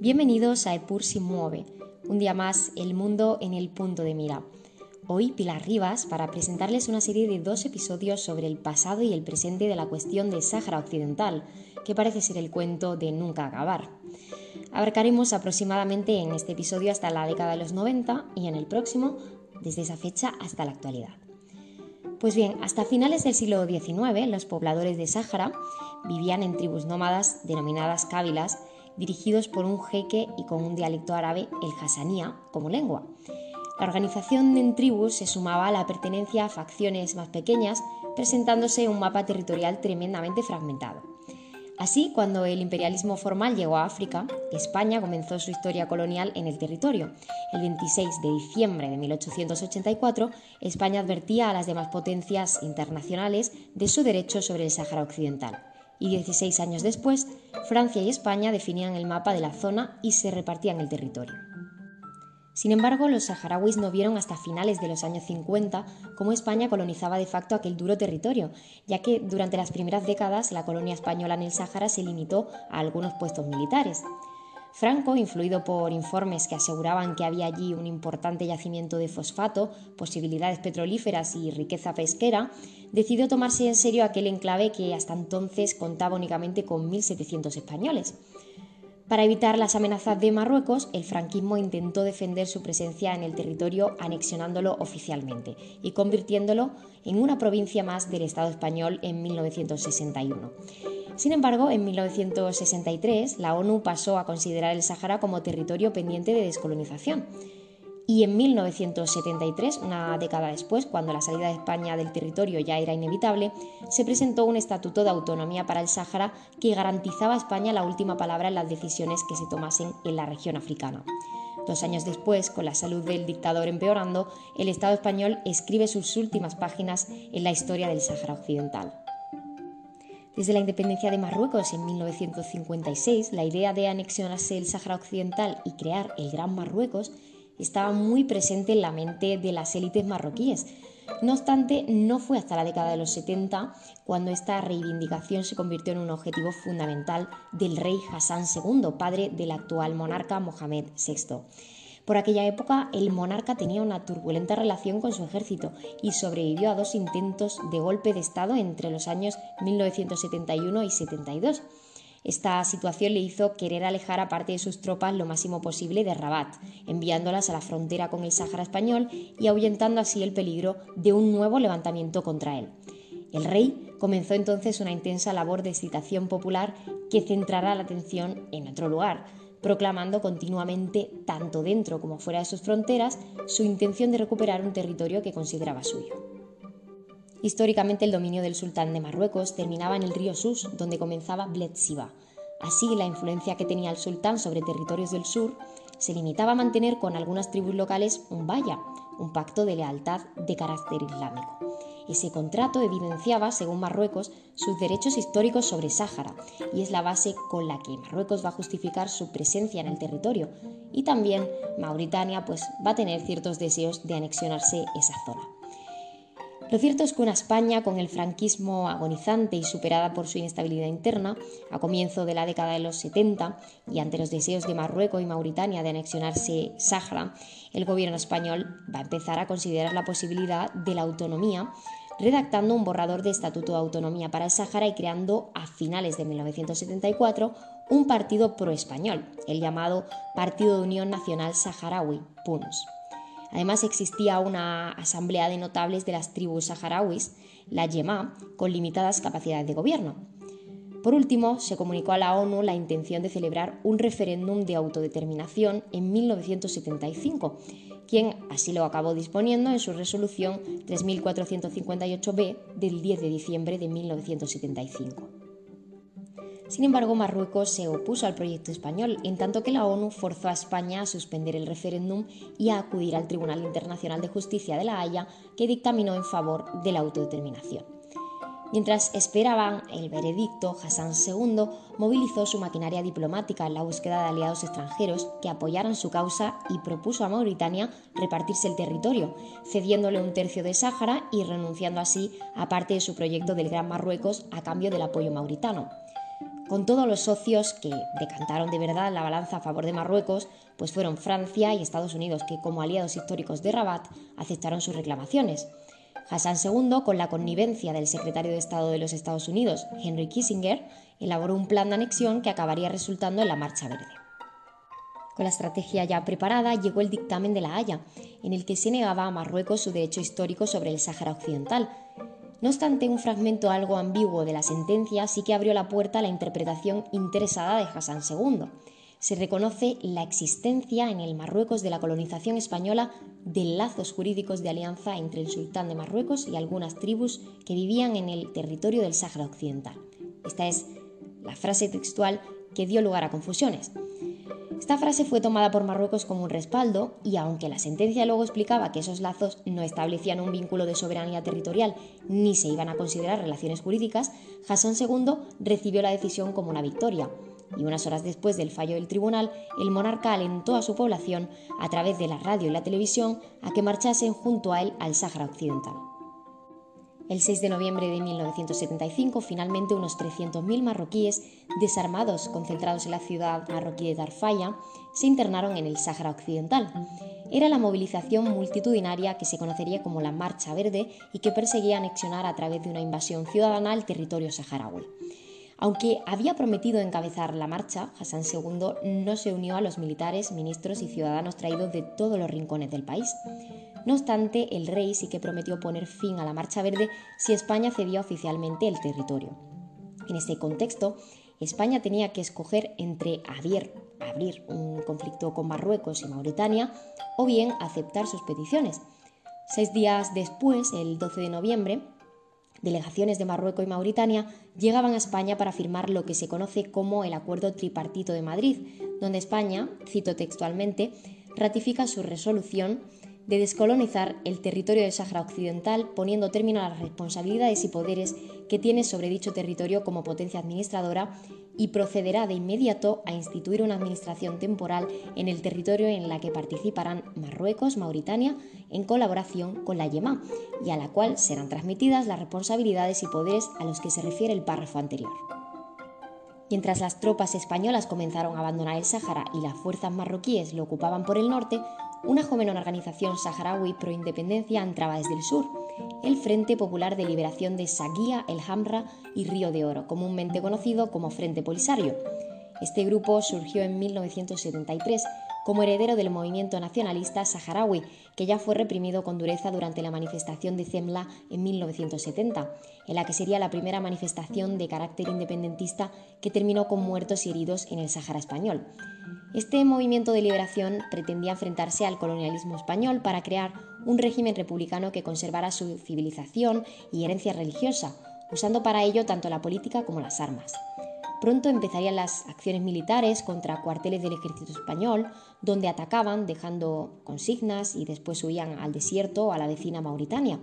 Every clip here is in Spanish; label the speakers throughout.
Speaker 1: Bienvenidos a Epur si mueve, un día más el mundo en el punto de mira. Hoy Pilar Rivas para presentarles una serie de dos episodios sobre el pasado y el presente de la cuestión de Sáhara Occidental, que parece ser el cuento de nunca acabar. Abarcaremos aproximadamente en este episodio hasta la década de los 90 y en el próximo desde esa fecha hasta la actualidad. Pues bien, hasta finales del siglo XIX, los pobladores de Sáhara vivían en tribus nómadas denominadas cábilas, dirigidos por un jeque y con un dialecto árabe, el hasanía, como lengua. La organización en tribus se sumaba a la pertenencia a facciones más pequeñas, presentándose un mapa territorial tremendamente fragmentado. Así, cuando el imperialismo formal llegó a África, España comenzó su historia colonial en el territorio. El 26 de diciembre de 1884, España advertía a las demás potencias internacionales de su derecho sobre el Sáhara Occidental. Y 16 años después, Francia y España definían el mapa de la zona y se repartían el territorio. Sin embargo, los saharauis no vieron hasta finales de los años 50 cómo España colonizaba de facto aquel duro territorio, ya que durante las primeras décadas la colonia española en el Sáhara se limitó a algunos puestos militares. Franco, influido por informes que aseguraban que había allí un importante yacimiento de fosfato, posibilidades petrolíferas y riqueza pesquera, decidió tomarse en serio aquel enclave que hasta entonces contaba únicamente con 1.700 españoles. Para evitar las amenazas de Marruecos, el franquismo intentó defender su presencia en el territorio anexionándolo oficialmente y convirtiéndolo en una provincia más del Estado español en 1961. Sin embargo, en 1963 la ONU pasó a considerar el Sáhara como territorio pendiente de descolonización y en 1973, una década después, cuando la salida de España del territorio ya era inevitable, se presentó un estatuto de autonomía para el Sáhara que garantizaba a España la última palabra en las decisiones que se tomasen en la región africana. Dos años después, con la salud del dictador empeorando, el Estado español escribe sus últimas páginas en la historia del Sáhara Occidental. Desde la independencia de Marruecos en 1956, la idea de anexionarse el Sáhara Occidental y crear el Gran Marruecos estaba muy presente en la mente de las élites marroquíes. No obstante, no fue hasta la década de los 70 cuando esta reivindicación se convirtió en un objetivo fundamental del rey Hassan II, padre del actual monarca Mohamed VI. Por aquella época, el monarca tenía una turbulenta relación con su ejército y sobrevivió a dos intentos de golpe de Estado entre los años 1971 y 72. Esta situación le hizo querer alejar a parte de sus tropas lo máximo posible de Rabat, enviándolas a la frontera con el Sáhara español y ahuyentando así el peligro de un nuevo levantamiento contra él. El rey comenzó entonces una intensa labor de excitación popular que centrará la atención en otro lugar, proclamando continuamente, tanto dentro como fuera de sus fronteras, su intención de recuperar un territorio que consideraba suyo. Históricamente el dominio del sultán de Marruecos terminaba en el río Sus, donde comenzaba Bled Siba. Así, la influencia que tenía el sultán sobre territorios del sur se limitaba a mantener con algunas tribus locales un baya, un pacto de lealtad de carácter islámico. Ese contrato evidenciaba, según Marruecos, sus derechos históricos sobre Sáhara y es la base con la que Marruecos va a justificar su presencia en el territorio y también Mauritania pues va a tener ciertos deseos de anexionarse esa zona. Lo cierto es que una España con el franquismo agonizante y superada por su inestabilidad interna, a comienzo de la década de los 70 y ante los deseos de Marruecos y Mauritania de anexionarse Sáhara, el gobierno español va a empezar a considerar la posibilidad de la autonomía redactando un borrador de Estatuto de Autonomía para el Sáhara y creando a finales de 1974 un partido pro-español, el llamado Partido de Unión Nacional Saharaui, PUNS. Además existía una asamblea de notables de las tribus saharauis, la Yemá, con limitadas capacidades de gobierno. Por último, se comunicó a la ONU la intención de celebrar un referéndum de autodeterminación en 1975, quien así lo acabó disponiendo en su resolución 3458b del 10 de diciembre de 1975. Sin embargo, Marruecos se opuso al proyecto español, en tanto que la ONU forzó a España a suspender el referéndum y a acudir al Tribunal Internacional de Justicia de La Haya, que dictaminó en favor de la autodeterminación. Mientras esperaban el veredicto, Hassan II movilizó su maquinaria diplomática en la búsqueda de aliados extranjeros que apoyaran su causa y propuso a Mauritania repartirse el territorio, cediéndole un tercio de Sáhara y renunciando así a parte de su proyecto del Gran Marruecos a cambio del apoyo mauritano. Con todos los socios que decantaron de verdad la balanza a favor de Marruecos, pues fueron Francia y Estados Unidos, que como aliados históricos de Rabat aceptaron sus reclamaciones. Hassan II, con la connivencia del secretario de Estado de los Estados Unidos, Henry Kissinger, elaboró un plan de anexión que acabaría resultando en la Marcha Verde. Con la estrategia ya preparada llegó el dictamen de La Haya, en el que se negaba a Marruecos su derecho histórico sobre el Sáhara Occidental. No obstante, un fragmento algo ambiguo de la sentencia sí que abrió la puerta a la interpretación interesada de Hassan II. Se reconoce la existencia en el Marruecos de la colonización española de lazos jurídicos de alianza entre el sultán de Marruecos y algunas tribus que vivían en el territorio del Sáhara Occidental. Esta es la frase textual que dio lugar a confusiones. Esta frase fue tomada por Marruecos como un respaldo y aunque la sentencia luego explicaba que esos lazos no establecían un vínculo de soberanía territorial ni se iban a considerar relaciones jurídicas, Hassan II recibió la decisión como una victoria. Y unas horas después del fallo del tribunal, el monarca alentó a su población, a través de la radio y la televisión, a que marchasen junto a él al Sáhara Occidental. El 6 de noviembre de 1975, finalmente unos 300.000 marroquíes desarmados concentrados en la ciudad marroquí de Darfaya se internaron en el Sáhara Occidental. Era la movilización multitudinaria que se conocería como la Marcha Verde y que perseguía anexionar a través de una invasión ciudadana el territorio saharaui. Aunque había prometido encabezar la marcha, Hassan II no se unió a los militares, ministros y ciudadanos traídos de todos los rincones del país. No obstante, el rey sí que prometió poner fin a la Marcha Verde si España cedía oficialmente el territorio. En este contexto, España tenía que escoger entre abrir, abrir un conflicto con Marruecos y Mauritania o bien aceptar sus peticiones. Seis días después, el 12 de noviembre, delegaciones de Marruecos y Mauritania llegaban a España para firmar lo que se conoce como el Acuerdo Tripartito de Madrid, donde España, cito textualmente, ratifica su resolución de descolonizar el territorio del Sáhara Occidental, poniendo término a las responsabilidades y poderes que tiene sobre dicho territorio como potencia administradora y procederá de inmediato a instituir una administración temporal en el territorio en la que participarán Marruecos, Mauritania, en colaboración con la YEMA, y a la cual serán transmitidas las responsabilidades y poderes a los que se refiere el párrafo anterior. Mientras las tropas españolas comenzaron a abandonar el Sáhara y las fuerzas marroquíes lo ocupaban por el norte, una joven organización saharaui pro independencia entraba desde el sur, el Frente Popular de Liberación de Saguía, El Hamra y Río de Oro, comúnmente conocido como Frente Polisario. Este grupo surgió en 1973 como heredero del movimiento nacionalista saharaui, que ya fue reprimido con dureza durante la manifestación de Zemla en 1970, en la que sería la primera manifestación de carácter independentista que terminó con muertos y heridos en el Sahara español. Este movimiento de liberación pretendía enfrentarse al colonialismo español para crear un régimen republicano que conservara su civilización y herencia religiosa, usando para ello tanto la política como las armas. Pronto empezarían las acciones militares contra cuarteles del ejército español, donde atacaban dejando consignas y después huían al desierto o a la vecina Mauritania.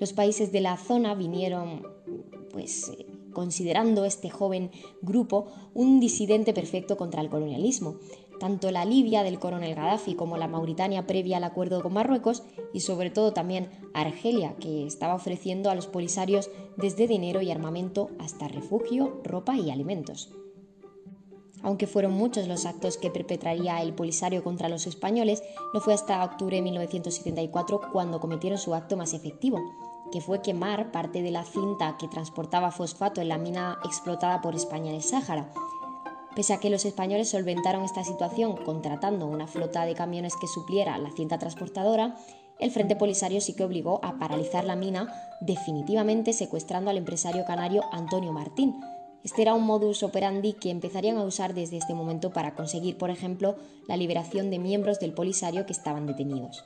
Speaker 1: Los países de la zona vinieron pues considerando este joven grupo un disidente perfecto contra el colonialismo. Tanto la Libia del coronel Gaddafi como la Mauritania previa al acuerdo con Marruecos y sobre todo también Argelia, que estaba ofreciendo a los polisarios desde dinero y armamento hasta refugio, ropa y alimentos. Aunque fueron muchos los actos que perpetraría el Polisario contra los españoles, no fue hasta octubre de 1974 cuando cometieron su acto más efectivo, que fue quemar parte de la cinta que transportaba fosfato en la mina explotada por España en el Sáhara. Pese a que los españoles solventaron esta situación contratando una flota de camiones que supliera la cinta transportadora, el Frente Polisario sí que obligó a paralizar la mina, definitivamente secuestrando al empresario canario Antonio Martín. Este era un modus operandi que empezarían a usar desde este momento para conseguir, por ejemplo, la liberación de miembros del Polisario que estaban detenidos.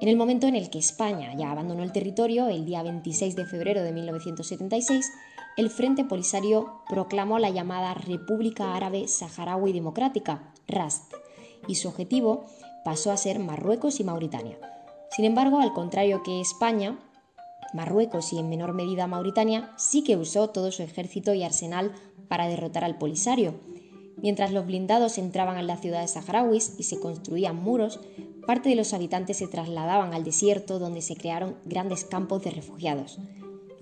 Speaker 1: En el momento en el que España ya abandonó el territorio, el día 26 de febrero de 1976, el Frente Polisario proclamó la llamada República Árabe Saharaui Democrática, RAST, y su objetivo pasó a ser Marruecos y Mauritania. Sin embargo, al contrario que España, Marruecos y en menor medida Mauritania sí que usó todo su ejército y arsenal para derrotar al Polisario. Mientras los blindados entraban en las ciudades saharauis y se construían muros, parte de los habitantes se trasladaban al desierto donde se crearon grandes campos de refugiados.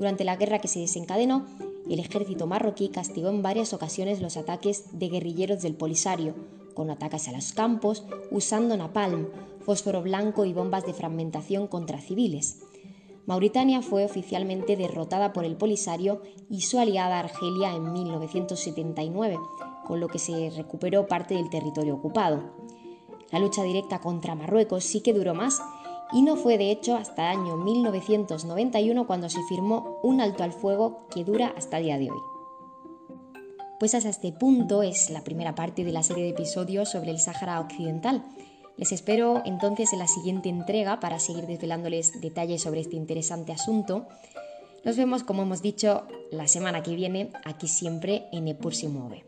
Speaker 1: Durante la guerra que se desencadenó, el ejército marroquí castigó en varias ocasiones los ataques de guerrilleros del Polisario, con ataques a los campos, usando napalm, fósforo blanco y bombas de fragmentación contra civiles. Mauritania fue oficialmente derrotada por el Polisario y su aliada Argelia en 1979, con lo que se recuperó parte del territorio ocupado. La lucha directa contra Marruecos sí que duró más y no fue de hecho hasta el año 1991 cuando se firmó un alto al fuego que dura hasta el día de hoy. Pues hasta este punto es la primera parte de la serie de episodios sobre el Sáhara Occidental. Les espero entonces en la siguiente entrega para seguir desvelándoles detalles sobre este interesante asunto. Nos vemos, como hemos dicho, la semana que viene, aquí siempre en Epur se mueve.